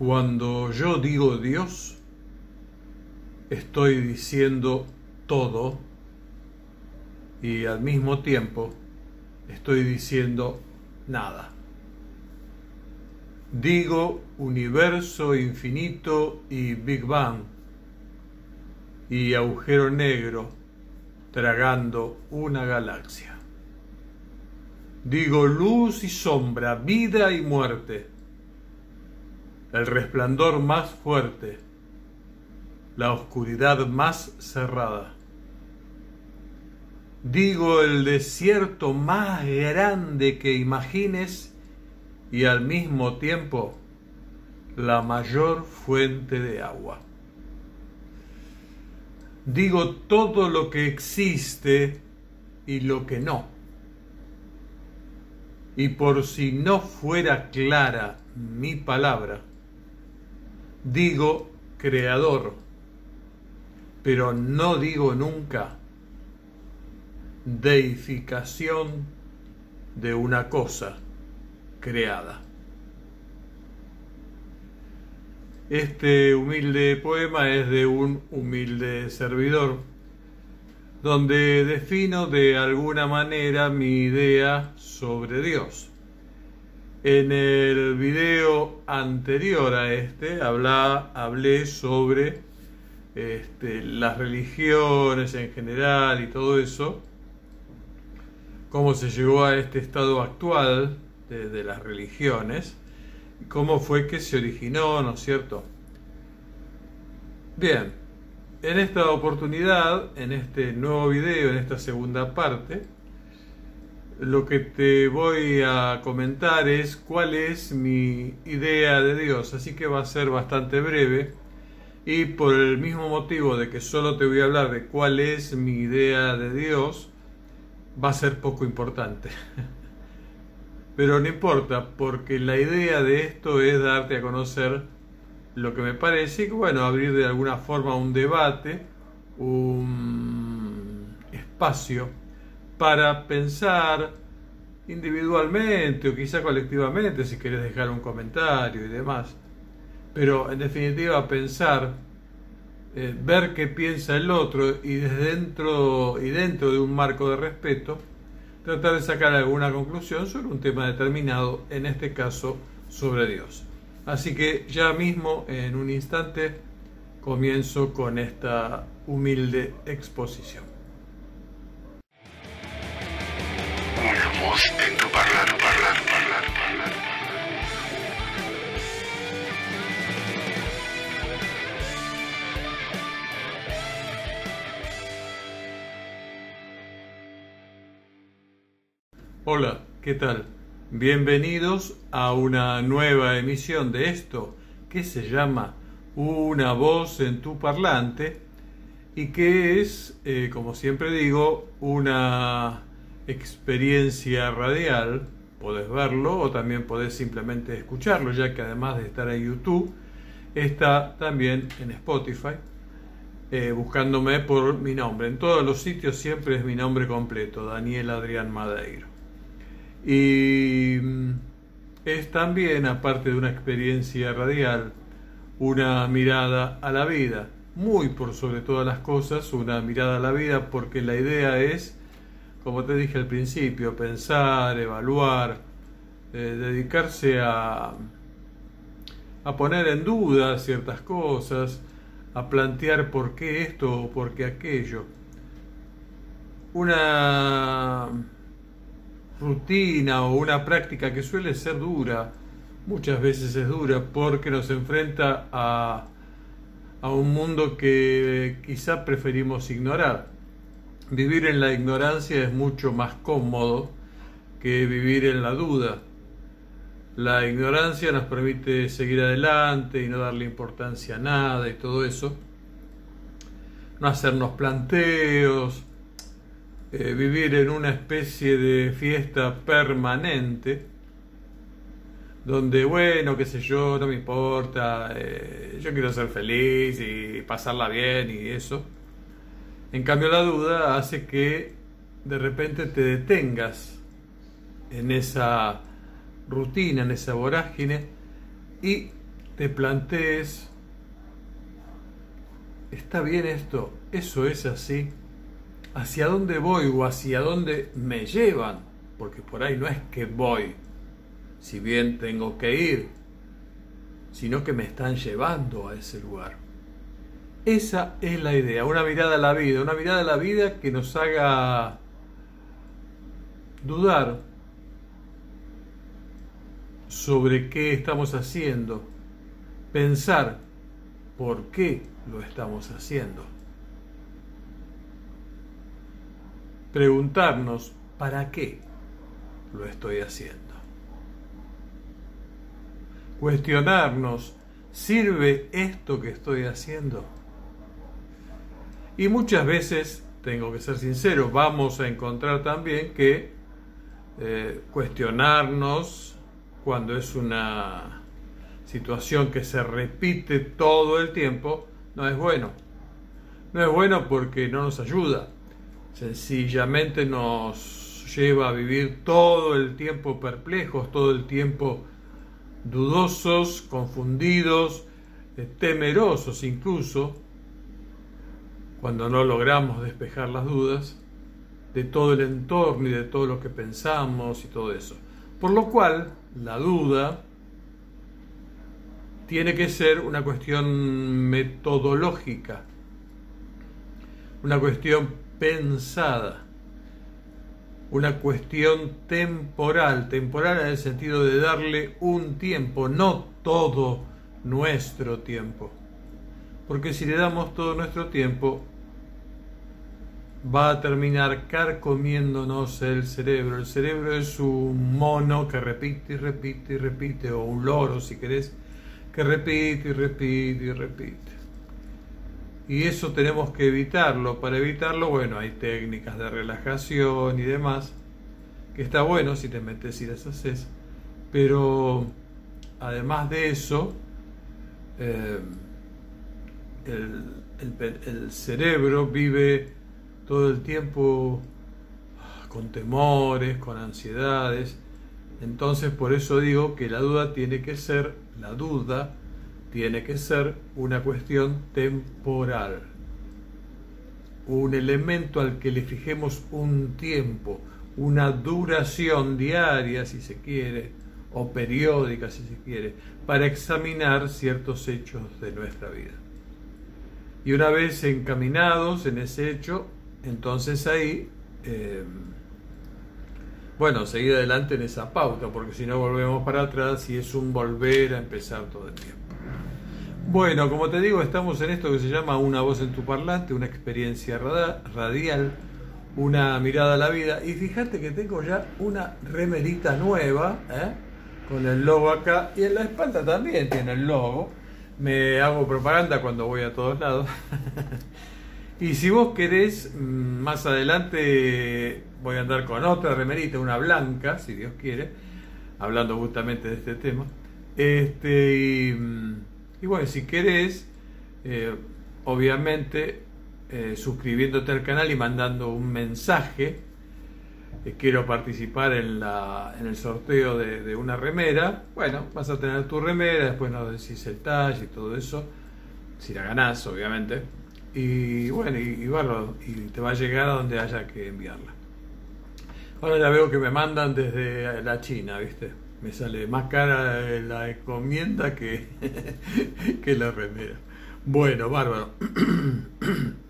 Cuando yo digo Dios, estoy diciendo todo y al mismo tiempo estoy diciendo nada. Digo universo infinito y Big Bang y agujero negro tragando una galaxia. Digo luz y sombra, vida y muerte el resplandor más fuerte, la oscuridad más cerrada. Digo el desierto más grande que imagines y al mismo tiempo la mayor fuente de agua. Digo todo lo que existe y lo que no. Y por si no fuera clara mi palabra, digo creador, pero no digo nunca deificación de una cosa creada. Este humilde poema es de un humilde servidor, donde defino de alguna manera mi idea sobre Dios. En el video anterior a este hablé sobre este, las religiones en general y todo eso, cómo se llegó a este estado actual de, de las religiones, cómo fue que se originó, ¿no es cierto? Bien, en esta oportunidad, en este nuevo video, en esta segunda parte, lo que te voy a comentar es cuál es mi idea de Dios, así que va a ser bastante breve y por el mismo motivo de que solo te voy a hablar de cuál es mi idea de Dios, va a ser poco importante. Pero no importa, porque la idea de esto es darte a conocer lo que me parece y bueno, abrir de alguna forma un debate, un espacio para pensar individualmente o quizá colectivamente si querés dejar un comentario y demás. Pero en definitiva pensar, eh, ver qué piensa el otro y desde dentro y dentro de un marco de respeto, tratar de sacar alguna conclusión sobre un tema determinado, en este caso sobre Dios. Así que ya mismo, en un instante, comienzo con esta humilde exposición. En tu parlare, parlare, parlare, parlare. Hola, ¿qué tal? Bienvenidos a una nueva emisión de esto que se llama Una voz en tu parlante y que es, eh, como siempre digo, una experiencia radial, podés verlo o también podés simplemente escucharlo, ya que además de estar en YouTube, está también en Spotify, eh, buscándome por mi nombre. En todos los sitios siempre es mi nombre completo, Daniel Adrián Madeiro. Y mm, es también, aparte de una experiencia radial, una mirada a la vida, muy por sobre todas las cosas, una mirada a la vida porque la idea es como te dije al principio, pensar, evaluar, eh, dedicarse a, a poner en duda ciertas cosas, a plantear por qué esto o por qué aquello. Una rutina o una práctica que suele ser dura, muchas veces es dura porque nos enfrenta a, a un mundo que quizá preferimos ignorar Vivir en la ignorancia es mucho más cómodo que vivir en la duda. La ignorancia nos permite seguir adelante y no darle importancia a nada y todo eso. No hacernos planteos, eh, vivir en una especie de fiesta permanente, donde, bueno, qué sé yo, no me importa, eh, yo quiero ser feliz y pasarla bien y eso. En cambio la duda hace que de repente te detengas en esa rutina, en esa vorágine y te plantees, ¿está bien esto? ¿Eso es así? ¿Hacia dónde voy o hacia dónde me llevan? Porque por ahí no es que voy, si bien tengo que ir, sino que me están llevando a ese lugar. Esa es la idea, una mirada a la vida, una mirada a la vida que nos haga dudar sobre qué estamos haciendo, pensar por qué lo estamos haciendo, preguntarnos para qué lo estoy haciendo, cuestionarnos, ¿sirve esto que estoy haciendo? Y muchas veces, tengo que ser sincero, vamos a encontrar también que eh, cuestionarnos cuando es una situación que se repite todo el tiempo, no es bueno. No es bueno porque no nos ayuda. Sencillamente nos lleva a vivir todo el tiempo perplejos, todo el tiempo dudosos, confundidos, eh, temerosos incluso, cuando no logramos despejar las dudas de todo el entorno y de todo lo que pensamos y todo eso. Por lo cual, la duda tiene que ser una cuestión metodológica, una cuestión pensada, una cuestión temporal, temporal en el sentido de darle un tiempo, no todo nuestro tiempo. Porque si le damos todo nuestro tiempo, va a terminar carcomiéndonos el cerebro. El cerebro es un mono que repite y repite y repite, o un loro si querés, que repite y repite y repite. Y eso tenemos que evitarlo. Para evitarlo, bueno, hay técnicas de relajación y demás, que está bueno si te metes y las haces. Pero además de eso, eh, el cerebro vive todo el tiempo con temores, con ansiedades. Entonces por eso digo que la duda tiene que ser, la duda tiene que ser una cuestión temporal, un elemento al que le fijemos un tiempo, una duración diaria si se quiere, o periódica si se quiere, para examinar ciertos hechos de nuestra vida. Y una vez encaminados en ese hecho, entonces ahí, eh, bueno, seguir adelante en esa pauta, porque si no volvemos para atrás y es un volver a empezar todo el tiempo. Bueno, como te digo, estamos en esto que se llama una voz en tu parlante, una experiencia radial, una mirada a la vida. Y fíjate que tengo ya una remerita nueva, ¿eh? con el logo acá, y en la espalda también tiene el logo. Me hago propaganda cuando voy a todos lados. Y si vos querés, mm, más adelante voy a andar con otra remerita, una blanca, si Dios quiere, hablando justamente de este tema. Este, y, mm, bueno, si querés, eh, obviamente eh, suscribiéndote al canal y mandando un mensaje, eh, quiero participar en, la, en el sorteo de, de, una remera, bueno, vas a tener tu remera, después nos decís el talle y todo eso, si la ganás, obviamente y bueno, y, y, y te va a llegar a donde haya que enviarla. Ahora ya veo que me mandan desde la China, ¿viste? Me sale más cara la encomienda que, que la remera. Bueno, bárbaro.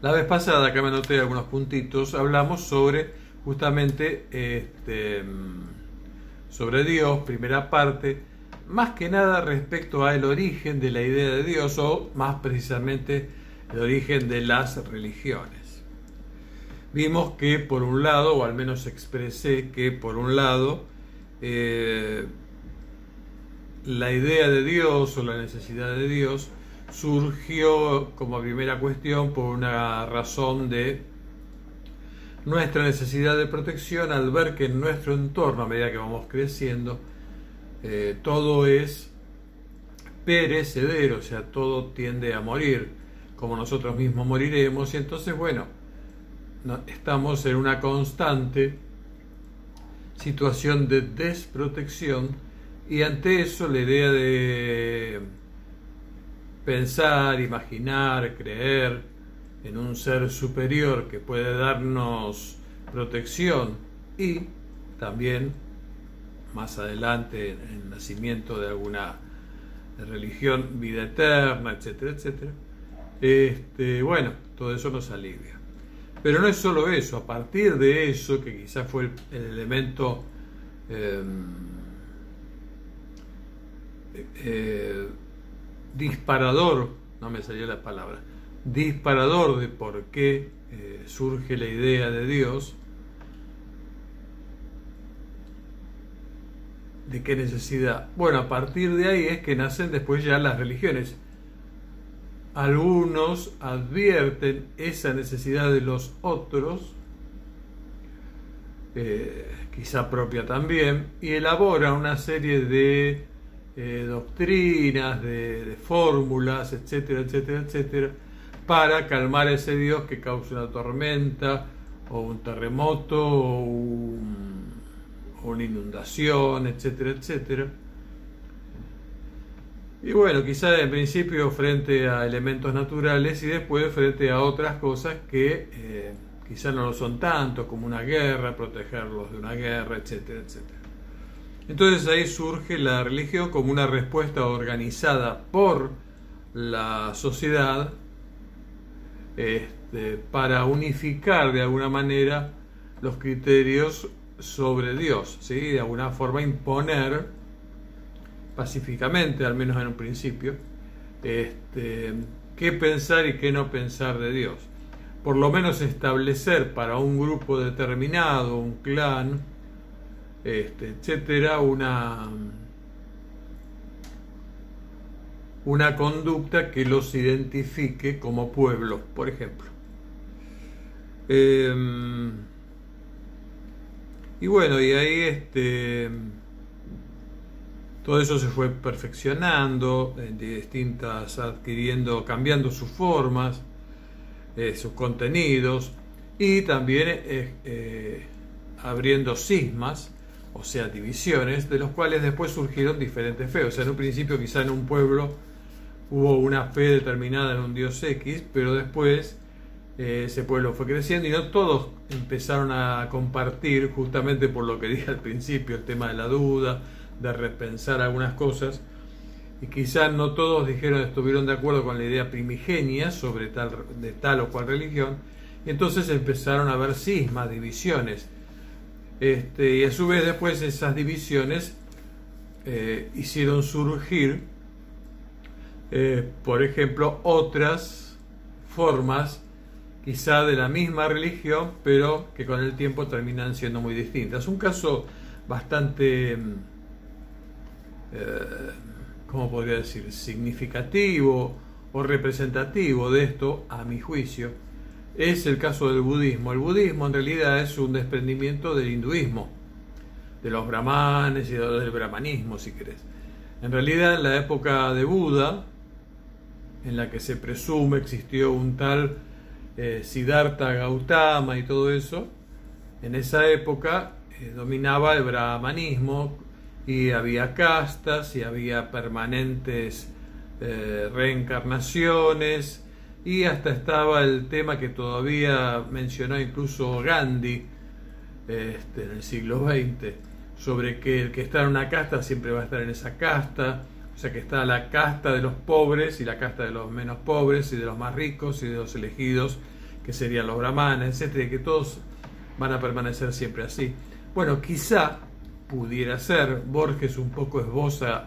La vez pasada, acá me anoté algunos puntitos, hablamos sobre justamente este, sobre Dios, primera parte, más que nada respecto al origen de la idea de Dios o más precisamente el origen de las religiones. Vimos que por un lado, o al menos expresé que por un lado, eh, la idea de Dios o la necesidad de Dios surgió como primera cuestión por una razón de nuestra necesidad de protección al ver que en nuestro entorno, a medida que vamos creciendo, eh, todo es perecedero, o sea, todo tiende a morir, como nosotros mismos moriremos, y entonces, bueno, estamos en una constante situación de desprotección Y ante eso la idea de pensar, imaginar, creer en un ser superior que puede darnos protección y también más adelante en el nacimiento de alguna religión, vida eterna, etcétera, etcétera. Este, bueno, todo eso nos alivia. Pero no es solo eso, a partir de eso, que quizás fue el, elemento em, eh, disparador, no me salió la palabra, disparador de por qué eh, surge la idea de Dios, ¿De qué necesidad? Bueno, a partir de ahí es que nacen después ya las religiones. Algunos advierten esa necesidad de los otros, eh, quizá propia también, y elaboran una serie de eh, doctrinas, de, fórmulas, etcétera, etcétera, etcétera, para calmar a ese Dios que causa una tormenta o un terremoto o un una inundación, etcétera, etcétera. Y bueno, quizá en principio frente a elementos naturales y después frente a otras cosas que eh, quizá no lo son tanto, como una guerra, protegerlos de una guerra, etcétera, etcétera. Entonces ahí surge la religión como una respuesta organizada por la sociedad este, para unificar de alguna manera los criterios sobre Dios, ¿sí? de alguna forma imponer pacíficamente, al menos en un principio, este, qué pensar y qué no pensar de Dios. Por lo menos establecer para un grupo determinado, un clan, este, etcétera, una, una conducta que los identifique como pueblo, por ejemplo. Em, y bueno, y ahí este todo eso se fue perfeccionando, en distintas, adquiriendo, cambiando sus formas, eh, sus contenidos y también eh, eh, abriendo cismas, o sea, divisiones, de los cuales después surgieron diferentes fe. O sea, en un principio quizá en un pueblo hubo una fe determinada en un dios X, pero después eh, ese pueblo fue creciendo y no todos empezaron a compartir, justamente por lo que dije al principio, el tema de la duda, de repensar algunas cosas, y quizás no todos dijeron, estuvieron de acuerdo con la idea primigenia sobre tal, de tal o cual religión, y entonces empezaron a haber cismas, divisiones, este, y a su vez después esas divisiones eh, hicieron surgir, eh, por ejemplo, otras formas quizá de la misma religión, pero que con el tiempo terminan siendo muy distintas. Un caso bastante, mm, eh, ¿cómo podría decir?, significativo o representativo de esto, a mi juicio, es el caso del budismo. El budismo en realidad es un desprendimiento del hinduismo, de los brahmanes y del brahmanismo, si querés. En realidad, en la época de Buda, en la que se presume existió un tal eh, Siddhartha Gautama y todo eso, en esa época eh, dominaba el brahmanismo y había castas y había permanentes eh, reencarnaciones y hasta estaba el tema que todavía mencionó incluso Gandhi este, en el siglo XX, sobre que el que está en una casta siempre va a estar en esa casta, o sea que está la casta de los pobres y la casta de los menos pobres y de los más ricos y de los elegidos, que serían los brahmanes, etcétera, que todos van a permanecer siempre así. Bueno, quizá pudiera ser, Borges un poco esboza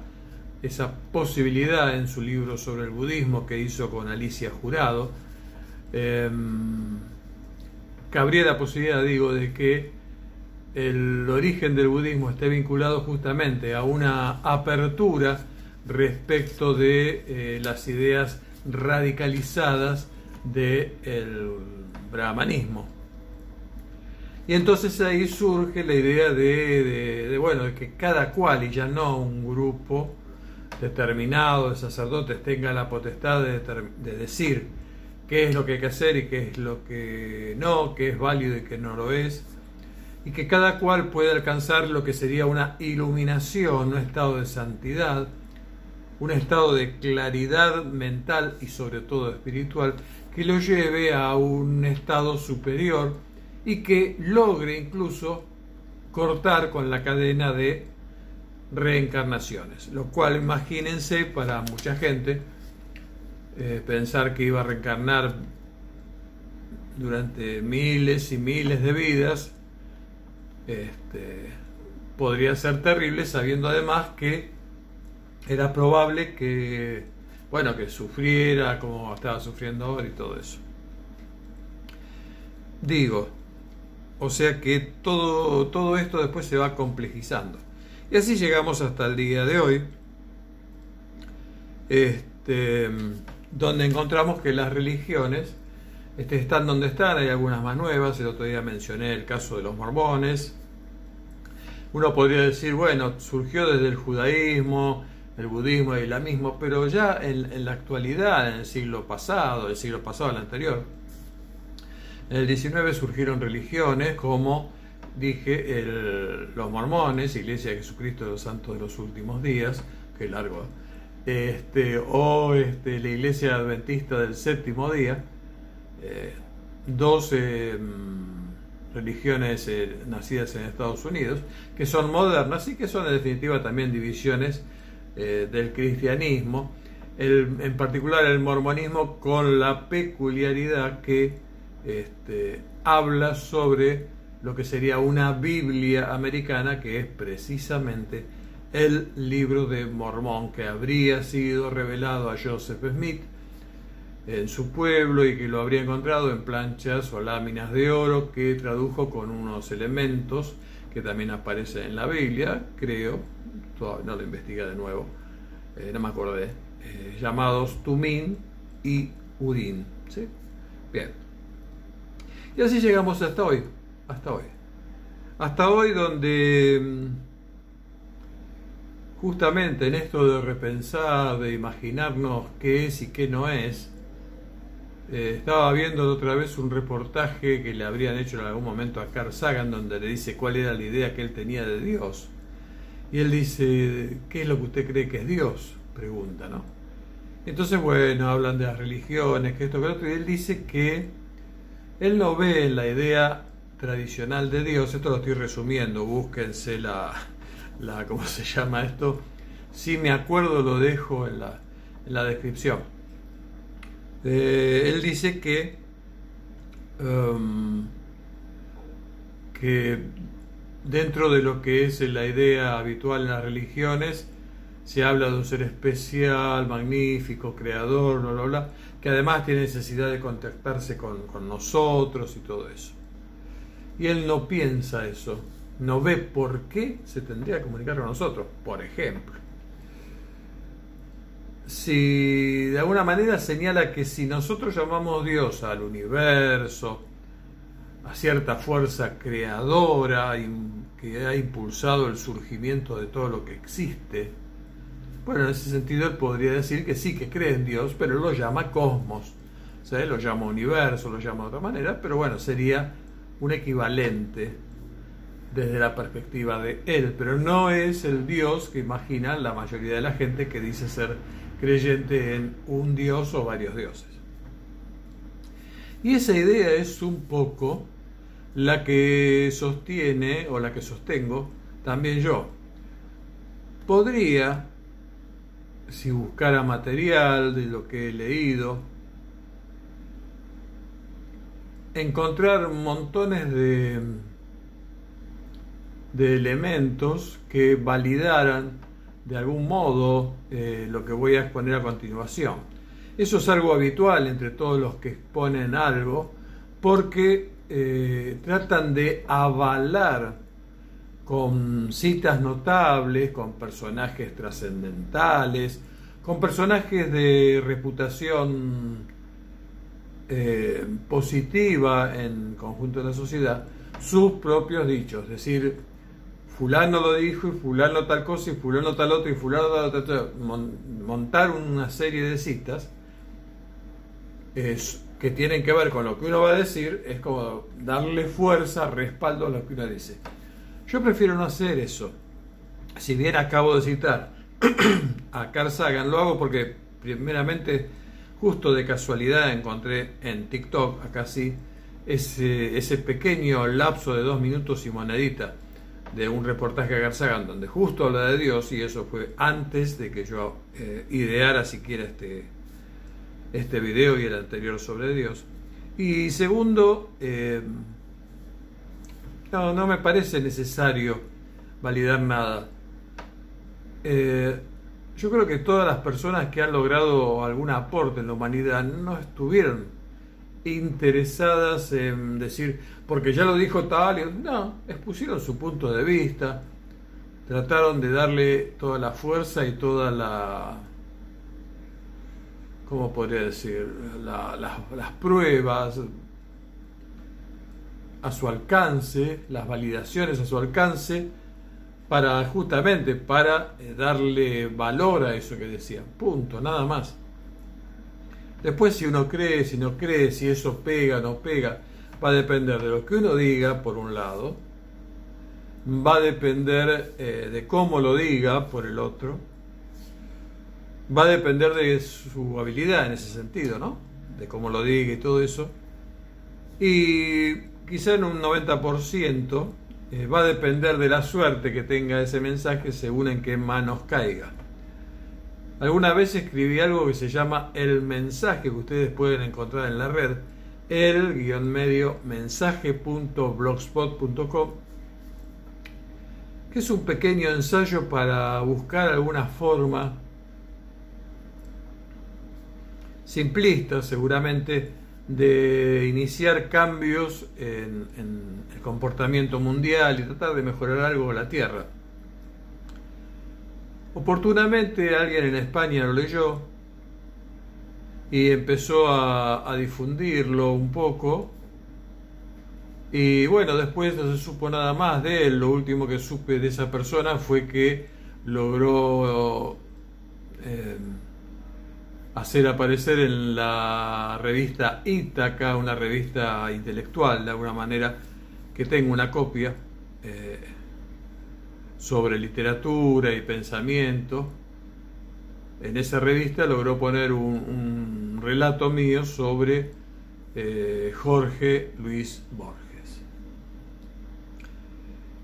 esa posibilidad en su libro sobre el budismo que hizo con Alicia Jurado. Em, cabría la posibilidad, digo, de que el origen del budismo esté vinculado justamente a una apertura respecto de eh, las ideas radicalizadas del brahmanismo. Y entonces ahí surge la idea de, bueno, de que cada cual y ya no un grupo determinado de sacerdotes tenga la potestad de, de decir qué es lo que hay que hacer y qué es lo que no, qué es válido y qué no lo es, y que cada cual puede alcanzar lo que sería una iluminación, un estado de santidad, un estado de claridad mental y sobre todo espiritual que lo lleve a un estado superior y que logre incluso cortar con la cadena de reencarnaciones, lo cual imagínense para mucha gente eh, pensar que iba a reencarnar durante miles y miles de vidas este, podría ser terrible sabiendo además que era probable que bueno que sufriera como estaba sufriendo ahora y todo eso digo o sea que todo, todo esto después se va complejizando y así llegamos hasta el día de hoy este, donde encontramos que las religiones este, están donde están, hay algunas más nuevas, el otro día mencioné el caso de los mormones. Uno podría decir, bueno, surgió desde el judaísmo, el budismo, el islamismo, pero ya en, la actualidad, en el siglo pasado, el siglo pasado, el anterior, en el 19 surgieron religiones como, dije, los mormones, Iglesia de Jesucristo de los Santos de los Últimos Días, que largo, este, o este, la Iglesia Adventista del Séptimo Día, eh, dos mm, religiones eh, nacidas en Estados Unidos, que son modernas y que son en definitiva también divisiones eh, del cristianismo, en particular el mormonismo con la peculiaridad que este, habla sobre lo que sería una Biblia americana, que es precisamente el libro de Mormón, que habría sido revelado a Joseph Smith en su pueblo y que lo habría encontrado en planchas o láminas de oro que tradujo con unos elementos que también aparecen en la Biblia, creo, no lo investigué de nuevo, eh, no me acordé, eh, llamados Tumín y Udín. ¿sí? Bien. Y así llegamos hasta hoy, hasta hoy. Hasta hoy donde mm, justamente en esto de repensar, de imaginarnos qué es y qué no es, eh, estaba viendo otra vez un reportaje que le habrían hecho en algún momento a Carl Sagan, donde le dice cuál era la idea que él tenía de Dios. Y él dice, ¿qué es lo que usted cree que es Dios? Pregunta, ¿no? Entonces, bueno, hablan de las religiones, que esto, que otro, y él dice que él no ve en la idea tradicional de Dios, esto lo estoy resumiendo, búsquense la, la ¿cómo se llama esto? Si me acuerdo lo dejo en la, en la descripción eh, él dice que, um, que dentro de lo que es la idea habitual en las religiones, se habla de un ser especial, magnífico, creador, bla, bla, bla, que además tiene necesidad de contactarse con, con nosotros y todo eso. Y él no piensa eso, no ve por qué se tendría que comunicar con nosotros, por ejemplo si de alguna manera señala que si nosotros llamamos Dios al universo, a cierta fuerza creadora que ha impulsado el surgimiento de todo lo que existe, bueno, en ese sentido él podría decir que sí, que cree en Dios, pero lo llama cosmos, lo llama universo, lo llama de otra manera, pero bueno, sería un equivalente desde la perspectiva de él, pero no es el Dios que imagina la mayoría de la gente que dice ser creyente en un dios o varios dioses. Y esa idea es un poco la que sostiene o la que sostengo también yo. Podría, si buscara material de lo que he leído, encontrar montones de, de elementos que validaran de algún modo eh, lo que voy a exponer a continuación. Eso es algo habitual entre todos los que exponen algo porque eh, tratan de avalar con citas notables, con personajes trascendentales, con personajes de reputación eh, positiva en conjunto de la sociedad, sus propios dichos, es decir, fulano lo dijo y fulano tal cosa y fulano tal otro y fulano tal montar una serie de citas es que tienen que ver con lo que uno va a decir, es como darle fuerza, respaldo a lo que uno dice. Yo prefiero no hacer eso. Si bien acabo de citar a Carl Sagan, lo hago porque primeramente, justo de casualidad, encontré en TikTok, acá sí, ese, ese pequeño lapso de dos minutos y monedita de un reportaje a Sagan donde justo habla de Dios y eso fue antes de que yo eh, ideara siquiera este, este video y el anterior sobre Dios. Y segundo, eh, no, no me parece necesario validar nada. Eh, yo creo que todas las personas que han logrado algún aporte en la humanidad no estuvieron interesadas en decir, porque ya lo dijo tal, no, expusieron su punto de vista, trataron de darle toda la fuerza y toda la, ¿cómo podría decir?, las pruebas a su alcance, las validaciones a su alcance, para justamente para eh, darle valor a eso que decían. Punto, nada más. Después si uno cree, si no cree, si eso pega, no pega, va a depender de lo que uno diga, por un lado, va a depender eh, de cómo lo diga, por el otro, va a depender de su habilidad en ese sentido, ¿no? De cómo lo diga y todo eso. Y quizá en un 90% eh, va a depender de la suerte que tenga ese mensaje según en qué manos caiga. Alguna vez escribí algo que se llama el mensaje que ustedes pueden encontrar en la red, el-medio mensaje.blogspot.com, que es un pequeño ensayo para buscar alguna forma simplista seguramente de iniciar cambios en, el comportamiento mundial y tratar de mejorar algo la Tierra. Oportunamente alguien en España lo leyó y empezó a, difundirlo un poco. Y bueno, después no se supo nada más de él. Lo último que supe de esa persona fue que logró eh, hacer aparecer en la revista Ítaca, una revista intelectual de alguna manera, que tengo una copia eh, sobre literatura y pensamiento. En esa revista logró poner un, relato mío sobre eh, Jorge Luis Borges.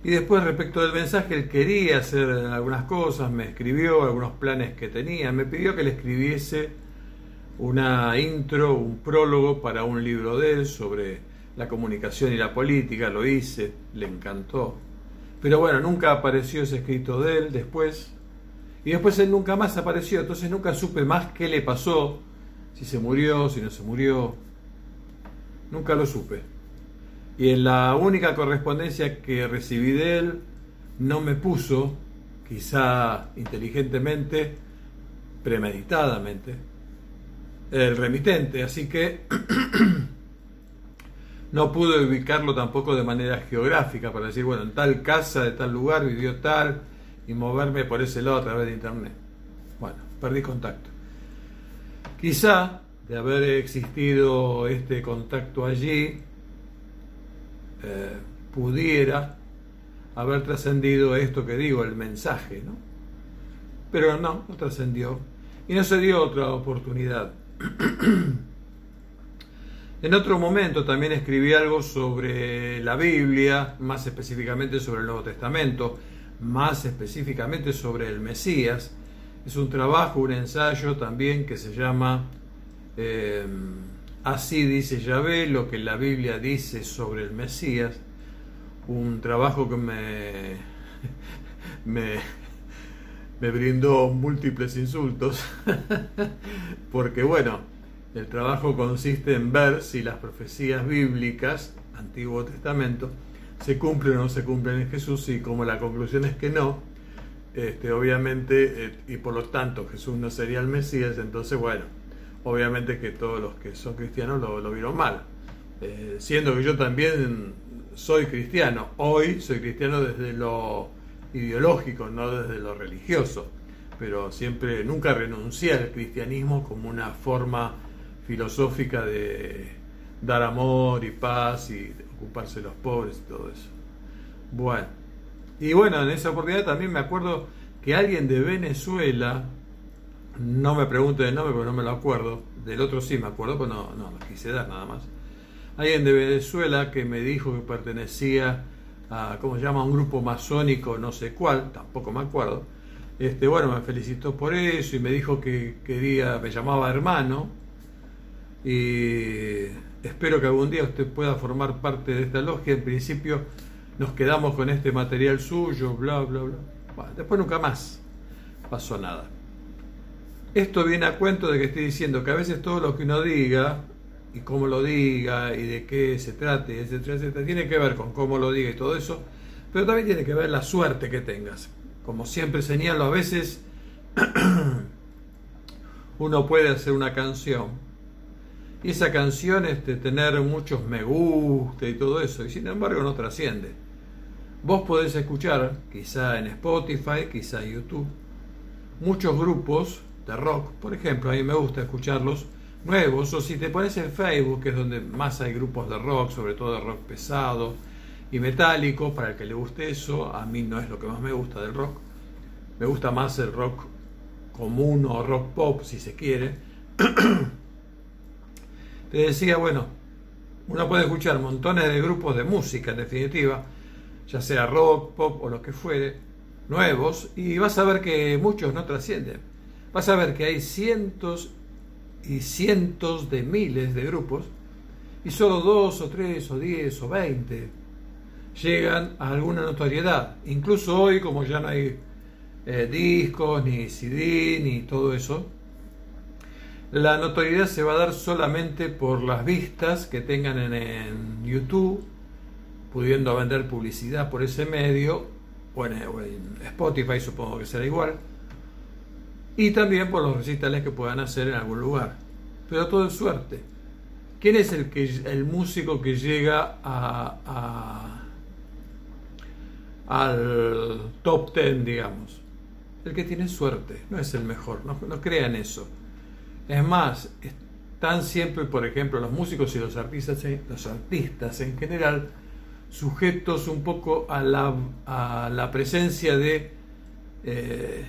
Y después respecto del mensaje, él quería hacer algunas cosas, me escribió algunos planes que tenía, me pidió que le escribiese una intro, un prólogo para un libro de él sobre la comunicación y la política, lo hice, le encantó. Pero bueno, nunca apareció ese escrito de él después. Y después él nunca más apareció, entonces nunca supe más qué le pasó, si se murió, si no se murió. Nunca lo supe. Y en la única correspondencia que recibí de él, no me puso, quizá inteligentemente, premeditadamente, el remitente. Así que no pude ubicarlo tampoco de manera geográfica para decir, bueno, en tal casa, de tal lugar, vivió tal, y moverme por ese lado a través de internet. Bueno, perdí contacto. Quizá de haber existido este contacto allí, eh, pudiera haber trascendido esto que digo, el mensaje, ¿no? Pero no, no trascendió. Y no se dio otra oportunidad. en otro momento también escribí algo sobre la Biblia, más específicamente sobre el Nuevo Testamento, más específicamente sobre el Mesías. Es un trabajo, un ensayo también que se llama... Eh, Así dice Yahvé, lo que la Biblia dice sobre el Mesías, un trabajo que me, me, brindó múltiples insultos, porque bueno, el trabajo consiste en ver si las profecías bíblicas, Antiguo Testamento, se cumplen o no se cumplen en Jesús. Y como la conclusión es que no, este, obviamente, eh, y por lo tanto Jesús no sería el Mesías, entonces bueno, obviamente que todos los que son cristianos lo, vieron mal. Eh, siendo que yo también soy cristiano, hoy soy cristiano desde lo ideológico, no desde lo religioso, pero siempre nunca renuncié al cristianismo como una forma filosófica de dar amor y paz y ocuparse de los pobres y todo eso. Bueno, y bueno, en esa oportunidad también me acuerdo que alguien de Venezuela, no me pregunte el nombre porque no me lo acuerdo, del otro sí me acuerdo, pero no, no, quise dar nada más. Alguien de Venezuela que me dijo que pertenecía a, ¿cómo se llama?, un grupo masónico, no sé cuál, tampoco me acuerdo. Este, bueno, me felicitó por eso y me dijo que quería, me llamaba hermano y espero que algún día usted pueda formar parte de esta logia. En principio nos quedamos con este material suyo, bla, bla, bla. Bueno, después nunca más pasó nada. Esto viene a cuento de que estoy diciendo que a veces todo lo que uno diga y cómo lo diga y de qué se trate, etcétera, etcétera, tiene que ver con cómo lo diga y todo eso, pero también tiene que ver la suerte que tengas. Como siempre señalo, a veces uno puede hacer una canción y esa canción este, tener muchos me gusta y todo eso, y sin embargo no trasciende. Vos podés escuchar, quizá en Spotify, quizá en YouTube, muchos grupos de rock, por ejemplo, a mí me gusta escucharlos nuevos, o si te pones en Facebook, que es donde más hay grupos de rock, sobre todo de rock pesado y metálico, para el que le guste eso, a mí no es lo que más me gusta del rock, me gusta más el rock común o rock pop, si se quiere. Te decía, bueno, uno puede escuchar montones de grupos de música, en definitiva, ya sea rock, pop o lo que fuere, nuevos, y vas a ver que muchos no trascienden. Vas a ver que hay cientos y cientos de miles de grupos y solo dos o tres o diez o veinte llegan a alguna notoriedad. Incluso hoy, como ya no hay eh, discos, ni CD, ni todo eso, la notoriedad se va a dar solamente por las vistas que tengan en, YouTube, pudiendo vender publicidad por ese medio, o en Spotify supongo que será igual y también por los recitales que puedan hacer en algún lugar. Pero todo es suerte. ¿Quién es el, que, el músico que llega a, al top ten, digamos? El que tiene suerte, no es el mejor, no, no crean eso. Es más, están siempre, por ejemplo, los músicos y los artistas, los artistas en general, sujetos un poco a la, a la presencia de eh,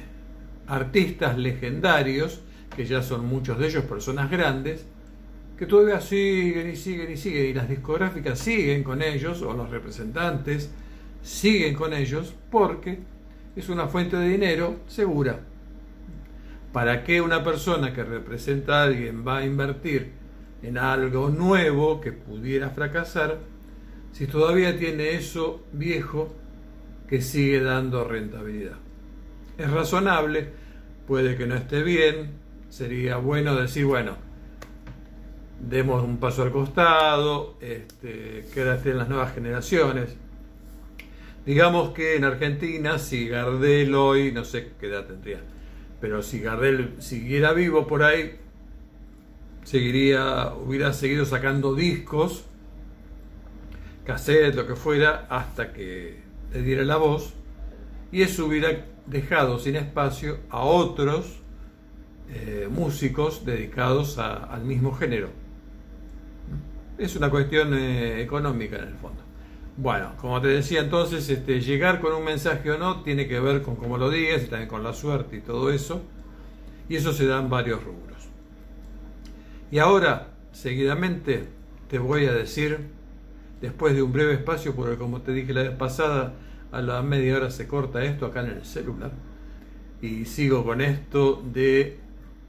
artistas legendarios, que ya son muchos de ellos personas grandes, que todavía siguen y siguen y siguen, y las discográficas siguen con ellos, o los representantes siguen con ellos, porque es una fuente de dinero segura. ¿Para qué una persona que representa a alguien va a invertir en algo nuevo que pudiera fracasar si todavía tiene eso viejo que sigue dando rentabilidad? Es razonable, puede que no esté bien, sería bueno decir, bueno, demos un paso al costado, este, quédate en las nuevas generaciones. Digamos que en Argentina, si Gardel hoy, no sé qué edad tendría, pero si Gardel siguiera vivo por ahí, seguiría, hubiera seguido sacando discos, cassette, lo que fuera, hasta que le diera la voz, y eso hubiera dejado sin espacio a otros eh, músicos dedicados al mismo género. Es una cuestión eh, económica en el fondo. Bueno, como te decía entonces, este, llegar con un mensaje o no tiene que ver con cómo lo digas y también con la suerte y todo eso. Y eso se da en varios rubros. Y ahora, seguidamente, te voy a decir, después de un breve espacio, porque como te dije la vez pasada, a la media hora se corta esto acá en el celular y sigo con esto de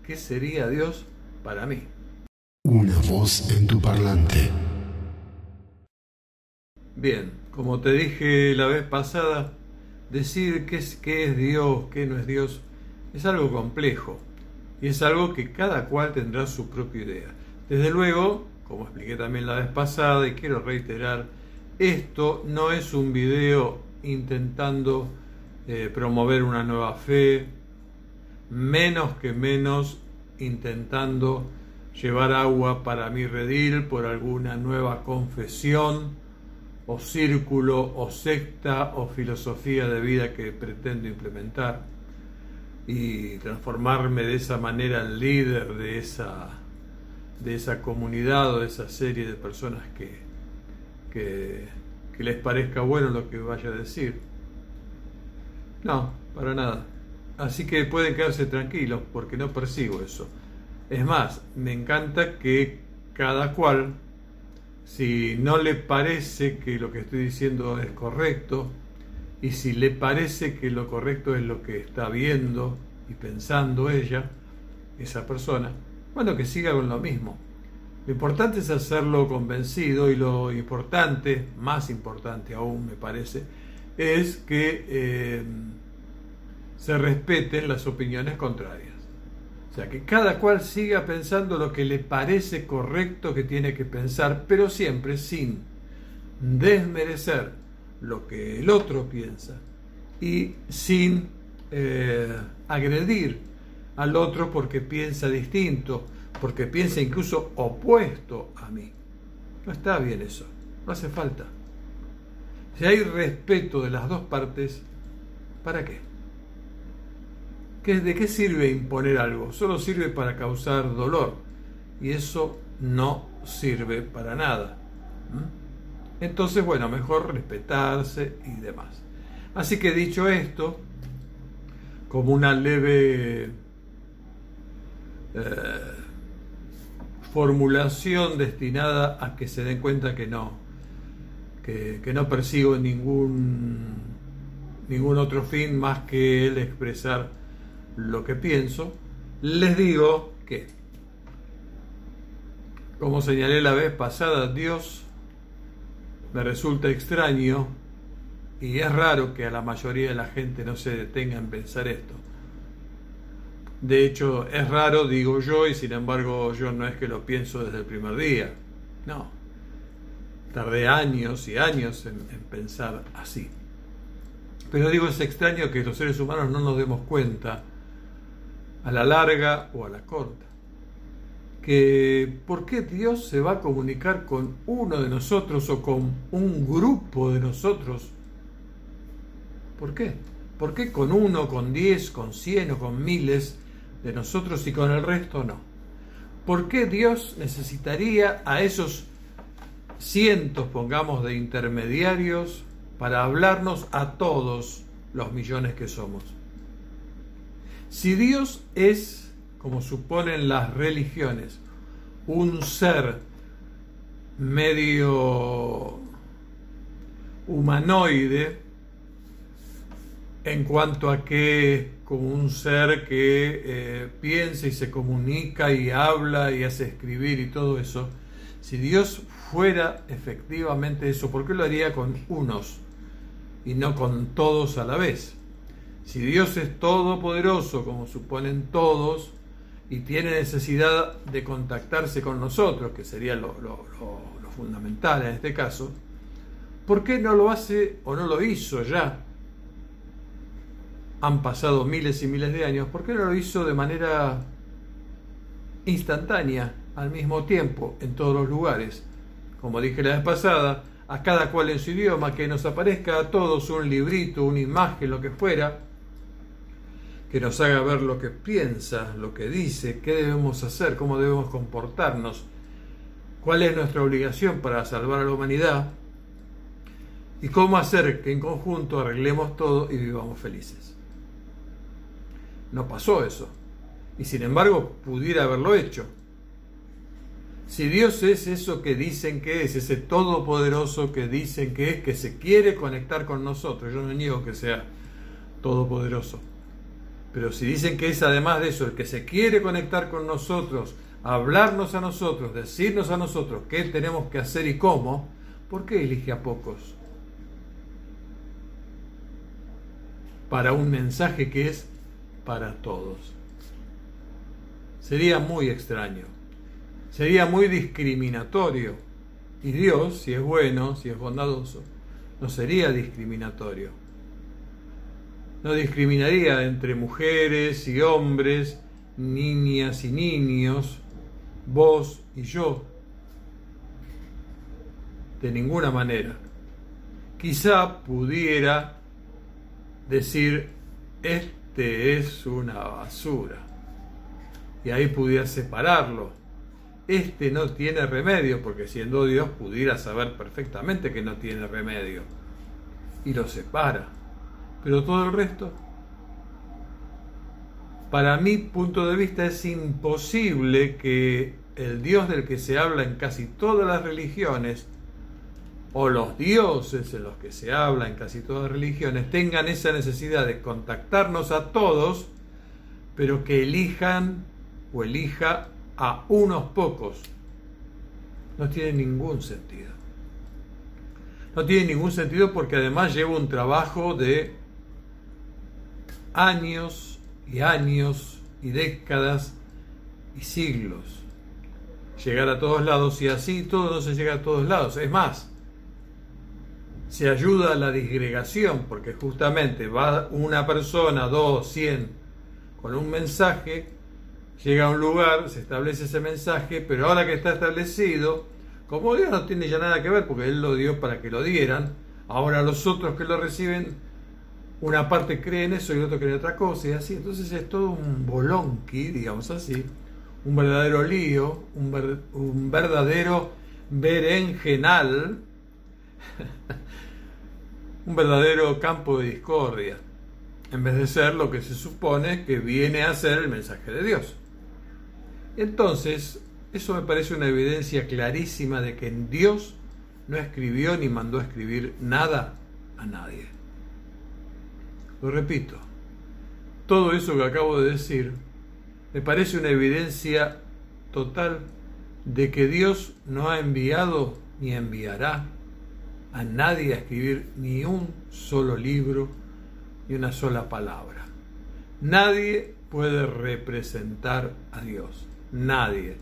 ¿qué sería Dios para mí? Una voz en tu parlante. Bien, como te dije la vez pasada, decir qué es, qué es Dios, qué no es Dios, es algo complejo y es algo que cada cual tendrá su propia idea. Desde luego, como expliqué también la vez pasada y quiero reiterar, esto no es un video intentando eh, promover una nueva fe, menos que menos intentando llevar agua para mi redil por alguna nueva confesión o círculo o secta o filosofía de vida que pretendo implementar y transformarme de esa manera en líder de esa de esa comunidad o de esa serie de personas que, que, que les parezca bueno lo que vaya a decir. No, para nada. Así que pueden quedarse tranquilos porque no persigo eso. Es más, me encanta que cada cual, si no le parece que lo que estoy diciendo es correcto, y si le parece que lo correcto es lo que está viendo y pensando ella, esa persona, bueno, que siga con lo mismo. Lo importante es hacerlo convencido y lo importante, más importante aún me parece, es que eh, se respeten las opiniones contrarias. O sea, que cada cual siga pensando lo que le parece correcto que tiene que pensar, pero siempre sin desmerecer lo que el otro piensa y sin eh, agredir al otro porque piensa distinto, porque piensa incluso opuesto a mí. No está bien eso, no hace falta. Si hay respeto de las dos partes, ¿para qué? ¿De qué sirve imponer algo? Solo sirve para causar dolor y eso no sirve para nada. Entonces, bueno, mejor respetarse y demás. Así que dicho esto, como una leve eh, formulación destinada a que se den cuenta que no, que, no persigo ningún, ningún otro fin más que el expresar lo que pienso, les digo que, como señalé la vez pasada, Dios me resulta extraño y es raro que a la mayoría de la gente no se detenga en pensar esto. De hecho, es raro, digo yo, y sin embargo yo no es que lo pienso desde el primer día. No. Tardé años y años en, en pensar así. Pero digo, es extraño que los seres humanos no nos demos cuenta a la larga o a la corta. Que por qué Dios se va a comunicar con uno de nosotros o con un grupo de nosotros. ¿Por qué? ¿Por qué con uno, con diez, con cien o con miles de nosotros y con el resto no? ¿Por qué Dios necesitaría a esos cientos, pongamos, de intermediarios para hablarnos a todos los millones que somos? Si Dios es, como suponen las religiones, un ser medio humanoide, en cuanto a que como un ser que eh, piensa y se comunica y habla y hace escribir y todo eso, si Dios fuera efectivamente eso, ¿por qué lo haría con unos y no con todos a la vez? Si Dios es todopoderoso, como suponen todos, y tiene necesidad de contactarse con nosotros, que sería lo, fundamental en este caso, ¿por qué no lo hace o no lo hizo ya? Han pasado miles y miles de años, ¿por qué no lo hizo de manera instantánea, al mismo tiempo, en todos los lugares? Como dije la vez pasada, a cada cual en su idioma, que nos aparezca a todos un librito, una imagen, lo que fuera, que nos haga ver lo que piensa, lo que dice, qué debemos hacer, cómo debemos comportarnos, cuál es nuestra obligación para salvar a la humanidad y cómo hacer que en conjunto arreglemos todo y vivamos felices. No pasó eso. Y sin embargo pudiera haberlo hecho. Si Dios es eso que dicen que es, ese todopoderoso que dicen que es, que se quiere conectar con nosotros, yo no niego que sea todopoderoso, pero si dicen que es además de eso, el que se quiere conectar con nosotros, hablarnos a nosotros, decirnos a nosotros qué tenemos que hacer y cómo, ¿por qué elige a pocos? Para un mensaje que es para todos. Sería muy extraño, sería muy discriminatorio. Y Dios, si es bueno, si es bondadoso, no sería discriminatorio no discriminaría entre mujeres y hombres, niñas y niños, vos y yo, de ninguna manera. Quizá pudiera decir, este es una basura, y ahí pudiera separarlo, este no tiene remedio, porque siendo Dios pudiera saber perfectamente que no tiene remedio, y lo separa. Pero todo el resto, para mi punto de vista, es imposible que el Dios del que se habla en casi todas las religiones, o los dioses en los que se habla en casi todas las religiones, tengan esa necesidad de contactarnos a todos, pero que elijan o elija a unos pocos. No tiene ningún sentido. No tiene ningún sentido porque además lleva un trabajo de años y años y décadas y siglos. Llegar a todos lados y así todo no se llega a todos lados. Es más, se ayuda a la disgregación porque justamente va una persona, dos, cien, con un mensaje llega a un lugar, se establece ese mensaje, pero ahora que está establecido, como Dios no tiene ya nada que ver, porque Él lo dio para que lo dieran, ahora los otros que lo reciben, una parte creen eso y otro creen otra cosa, y así, entonces es todo un bolonqui, digamos así, un verdadero lío, un, un verdadero berenjenal, un verdadero campo de discordia, en vez de ser lo que se supone que viene a ser el mensaje de Dios. Entonces, eso me parece una evidencia clarísima de que Dios no escribió ni mandó a escribir nada a nadie. Lo repito, todo eso que acabo de decir me parece una evidencia total de que Dios no ha enviado ni enviará a nadie a escribir ni un solo libro ni una sola palabra. Nadie puede representar a Dios nadie.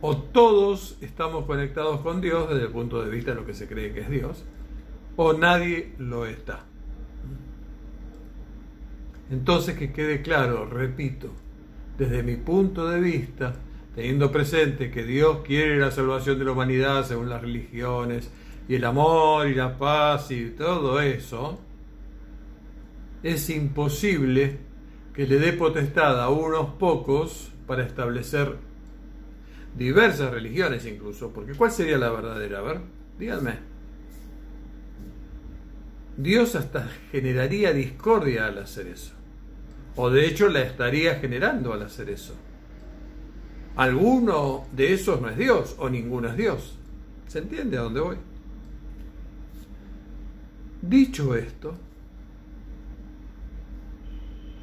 O todos estamos conectados con Dios desde el punto de vista de lo que se cree que es Dios, o nadie lo está. Entonces que quede claro, repito, desde mi punto de vista, teniendo presente que Dios quiere la salvación de la humanidad según las religiones, y el amor y la paz y todo eso, es imposible que le dé potestad a unos pocos para establecer diversas religiones incluso, porque ¿cuál sería la verdadera? A ver, díganme. Dios hasta generaría discordia al hacer eso. O de hecho la estaría generando al hacer eso. Alguno de esos no es Dios o ninguno es Dios. ¿Se entiende a dónde voy? Dicho esto,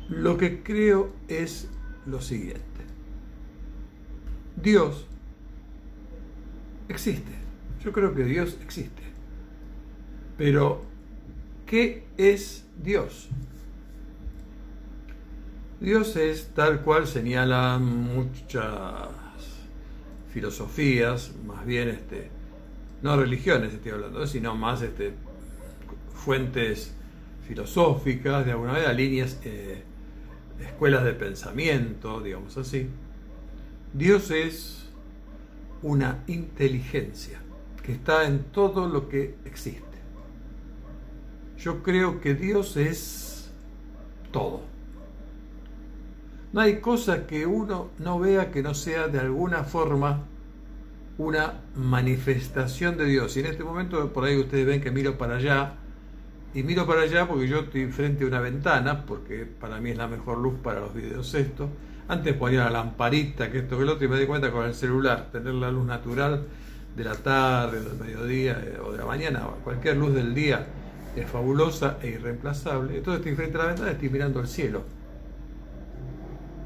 lo que creo es lo siguiente. Dios existe. Yo creo que Dios existe. Pero, ¿qué es Dios? Dios es tal cual señalan muchas filosofías, más bien este, no religiones estoy hablando, sino más este, fuentes filosóficas, de alguna manera líneas eh, escuelas de pensamiento, digamos así, Dios es una inteligencia que está en todo lo que existe. Yo creo que Dios es todo. No hay cosa que uno no vea que no sea de alguna forma una manifestación de Dios. Y en este momento por ahí ustedes ven que miro para allá y miro para allá porque yo estoy frente a una ventana, porque para mí es la mejor luz para los videos esto. Antes ponía la lamparita, que esto que el otro, y me di cuenta con el celular, tener la luz natural de la tarde, del mediodía eh, o de la mañana, cualquier luz del día, es fabulosa e irreemplazable. Entonces estoy frente a la ventana, estoy mirando el cielo.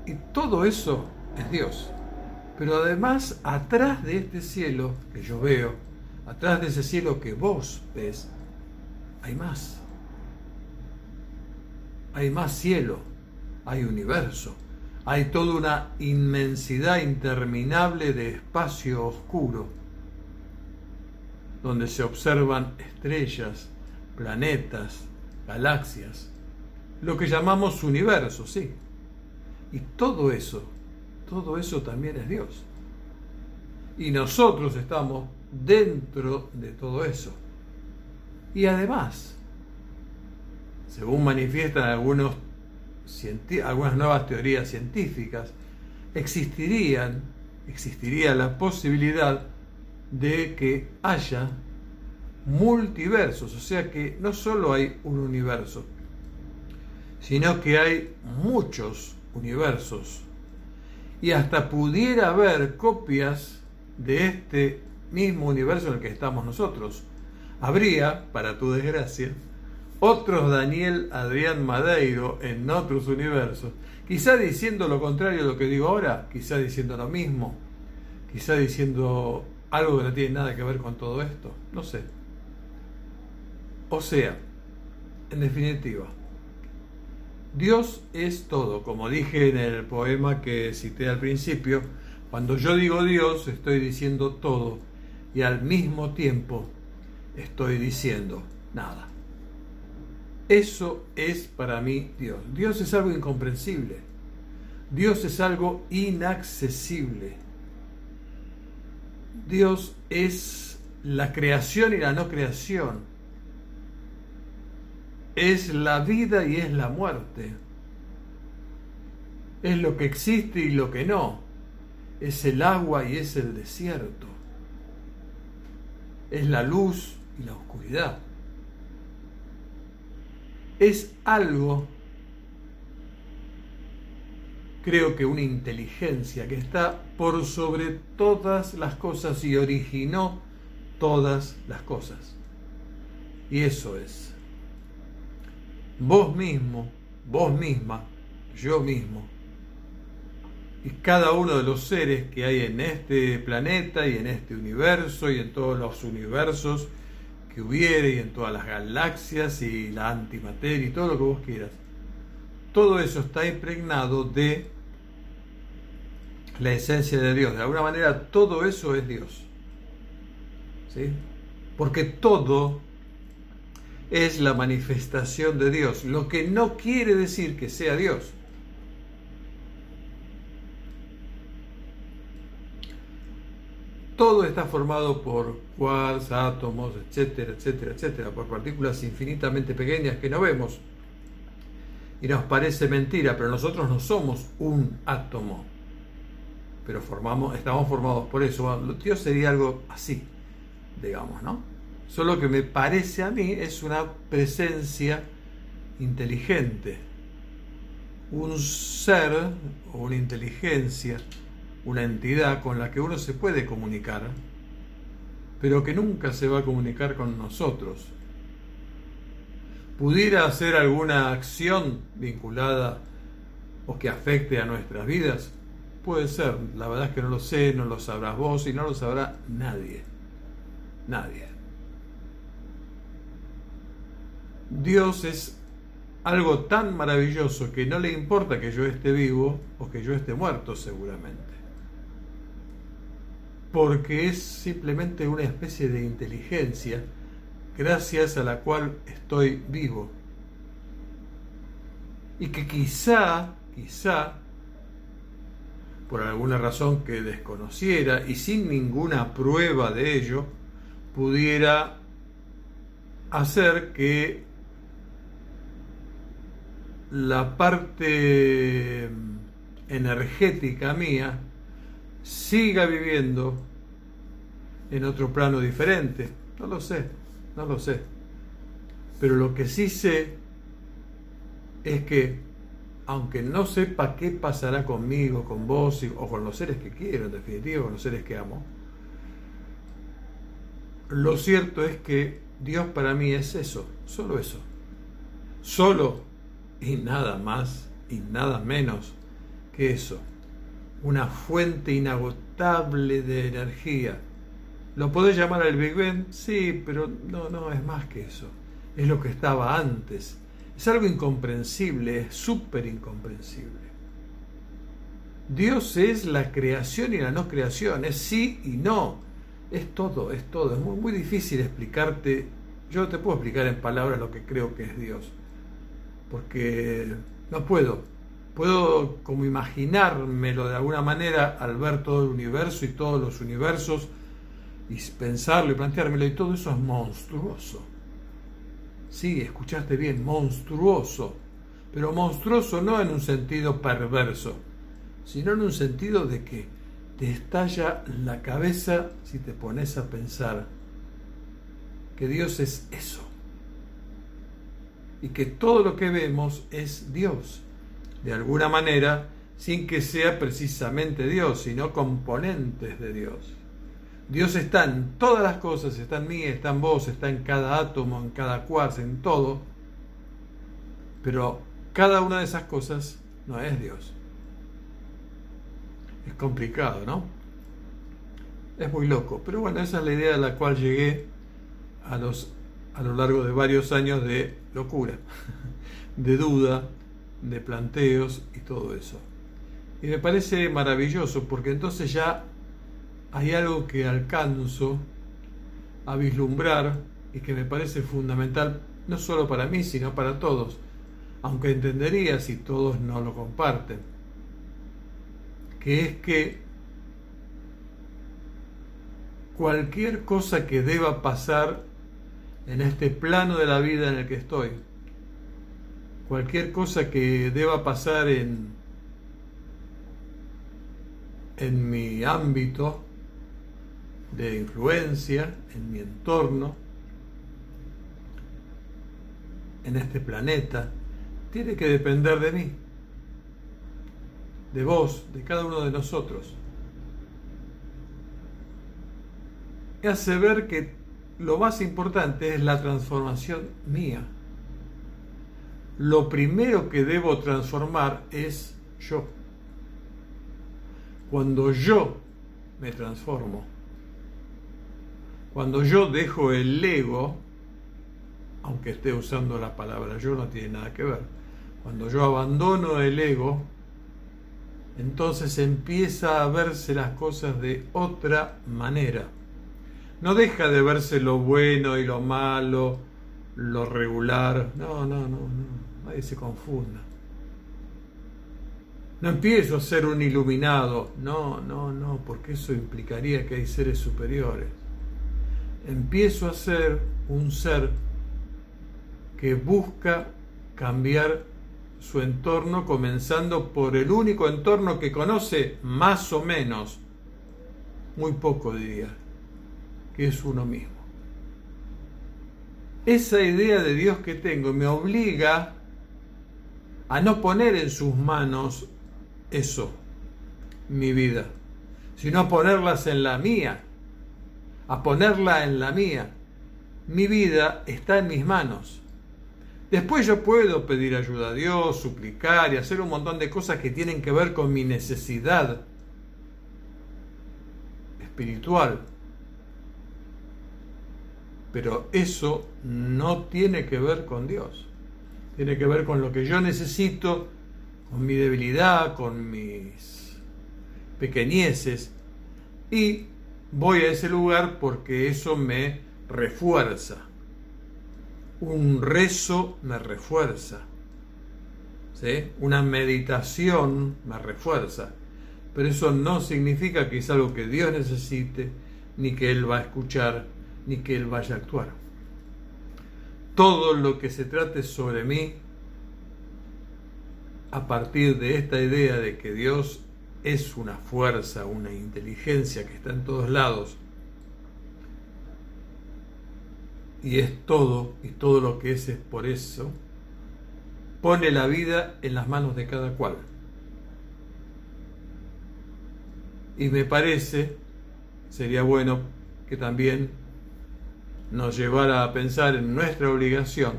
Y todo eso es Dios. Pero además, atrás de este cielo que yo veo, atrás de ese cielo que vos ves, hay más. Hay más cielo, hay universo, hay toda una inmensidad interminable de espacio oscuro, donde se observan estrellas, planetas, galaxias, lo que llamamos universo, sí. Y todo eso, todo eso también es Dios. Y nosotros estamos dentro de todo eso. Y además, según manifiestan algunos, algunas nuevas teorías científicas, existirían existiría la posibilidad de que haya multiversos, o sea que no solo hay un universo, sino que hay muchos universos. Y hasta pudiera haber copias de este mismo universo en el que estamos nosotros. Habría, para tu desgracia, otros Daniel Adrián Madeiro en otros universos, quizá diciendo lo contrario de lo que digo ahora, quizá diciendo lo mismo, quizá diciendo algo que no tiene nada que ver con todo esto, no sé. O sea, en definitiva, Dios es todo, como dije en el poema que cité al principio, cuando yo digo Dios estoy diciendo todo y al mismo tiempo estoy diciendo nada. Eso es para mí Dios. Dios es algo incomprensible. Dios es algo inaccesible. Dios es la creación y la no creación es la vida y es la muerte. Es lo que existe y lo que no. Es el agua y es el desierto. Es la luz y la oscuridad. Es algo, creo que una inteligencia que está por sobre todas las cosas y originó todas las cosas. Y eso es vos mismo, vos misma, yo mismo, y cada uno de los seres que hay en este planeta y en este universo y en todos los universos que hubiere y en todas las galaxias y la antimateria y todo lo que vos quieras. Todo eso está impregnado de la esencia de Dios. De alguna manera todo eso es Dios. ¿Sí? Porque todo es la manifestación de Dios, lo que no quiere decir que sea Dios. Todo está formado por quarks, átomos, etcétera, etcétera, etcétera, por partículas infinitamente pequeñas que no vemos. Y nos parece mentira, pero nosotros no somos un átomo. Pero formamos, estamos formados por eso. Dios sería algo así, digamos, ¿no? Solo que me parece a mí es una presencia inteligente. Un ser o una inteligencia, una entidad con la que uno se puede comunicar, pero que nunca se va a comunicar con nosotros. ¿Pudiera hacer alguna acción vinculada o que afecte a nuestras vidas? Puede ser, la verdad es que no lo sé, no lo sabrás vos y no lo sabrá nadie. Nadie. Dios es algo tan maravilloso que no le importa que yo esté vivo o que yo esté muerto seguramente. Porque es simplemente una especie de inteligencia gracias a la cual estoy vivo. Y que quizá, quizá, por alguna razón que desconociera y sin ninguna prueba de ello, pudiera hacer que la parte energética mía siga viviendo en otro plano diferente. No lo sé, no lo sé. Pero lo que sí sé es que, aunque no sepa qué pasará conmigo, con vos o con los seres que quiero, en definitiva, con los seres que amo, lo cierto es que Dios para mí es eso, solo eso. Solo y nada más y nada menos que eso, una fuente inagotable de energía. ¿Lo podés llamar el Big Bang? Sí, pero no, no, es más que eso. Es lo que estaba antes. Es algo incomprensible, es súper incomprensible. Dios es la creación y la no creación, es sí y no. Es todo, es todo. Es muy, muy difícil explicarte. Yo te puedo explicar en palabras lo que creo que es Dios porque no puedo. Puedo como imaginármelo de alguna manera al ver todo el universo y todos los universos y pensarlo y planteármelo y todo eso es monstruoso. Sí, escuchaste bien, monstruoso. Pero monstruoso no en un sentido perverso, sino en un sentido de que te estalla la cabeza si te pones a pensar que Dios es eso. Y que todo lo que vemos es Dios. De alguna manera, sin que sea precisamente Dios, sino componentes de Dios. Dios está en todas las cosas, está en mí, está en vos, está en cada átomo, en cada cuarzo, en todo. Pero cada una de esas cosas no es Dios. Es complicado, ¿no? Es muy loco. Pero bueno, esa es la idea a la cual llegué a, los, a lo largo de varios años de locura, de duda, de planteos y todo eso. Y me parece maravilloso porque entonces ya hay algo que alcanzo a vislumbrar y que me parece fundamental no solo para mí, sino para todos, aunque entendería si todos no lo comparten, que es que cualquier cosa que deba pasar en este plano de la vida en el que estoy, cualquier cosa que deba pasar en, en mi ámbito, de influencia en mi entorno, en este planeta, tiene que depender de mí, de vos, de cada uno de nosotros. Hace ver que lo más importante es la transformación mía. Lo primero que debo transformar es yo. Cuando yo me transformo, cuando yo dejo el ego, aunque esté usando la palabra yo, no tiene nada que ver. Cuando yo abandono el ego, entonces empieza a verse las cosas de otra manera. No deja de verse lo bueno y lo malo, lo regular. No, no, no, no. Nadie se confunda. No empiezo a ser un iluminado. No, no, no, porque eso implicaría que hay seres superiores empiezo a ser un ser que busca cambiar su entorno, comenzando por el único entorno que conoce más o menos, muy poco diría, que es uno mismo. Esa idea de Dios que tengo me obliga a no poner en sus manos eso, mi vida, sino a ponerlas en la mía a ponerla en la mía. Mi vida está en mis manos. Después yo puedo pedir ayuda a Dios, suplicar y hacer un montón de cosas que tienen que ver con mi necesidad espiritual. Pero eso no tiene que ver con Dios. Tiene que ver con lo que yo necesito, con mi debilidad, con mis pequeñeces. Y voy a ese lugar porque eso me refuerza. Un rezo me refuerza. ¿sí? Una meditación me refuerza. Pero eso no significa que es algo que Dios necesite, ni que Él va a escuchar, ni que Él vaya a actuar. Todo lo que se trate sobre mí, a partir de esta idea de que Dios es una fuerza, una inteligencia que está en todos lados. Y es todo, y todo lo que es es por eso, pone la vida en las manos de cada cual. Y me parece, sería bueno que también nos llevara a pensar en nuestra obligación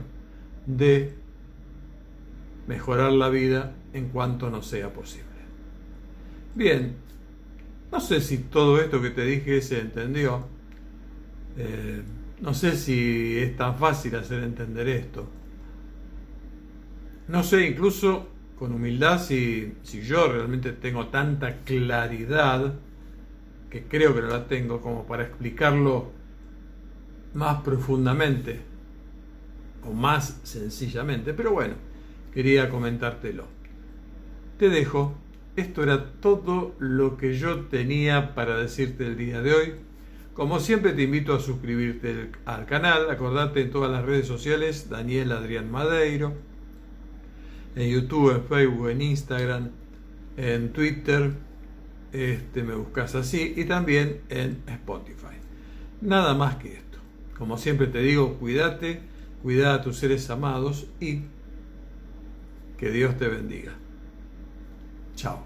de mejorar la vida en cuanto nos sea posible. Bien, no sé si todo esto que te dije se entendió. Eh, no sé si es tan fácil hacer entender esto. No sé incluso con humildad si, si yo realmente tengo tanta claridad, que creo que no la tengo, como para explicarlo más profundamente o más sencillamente. Pero bueno, quería comentártelo. Te dejo esto era todo lo que yo tenía para decirte el día de hoy. Como siempre te invito a suscribirte al canal, acordate en todas las redes sociales, Daniel Adrián Madeiro, en YouTube, en Facebook, en Instagram, en Twitter, este, me buscas así y también en Spotify. Nada más que esto. Como siempre te digo, cuídate, cuida a tus seres amados y que Dios te bendiga. Chao.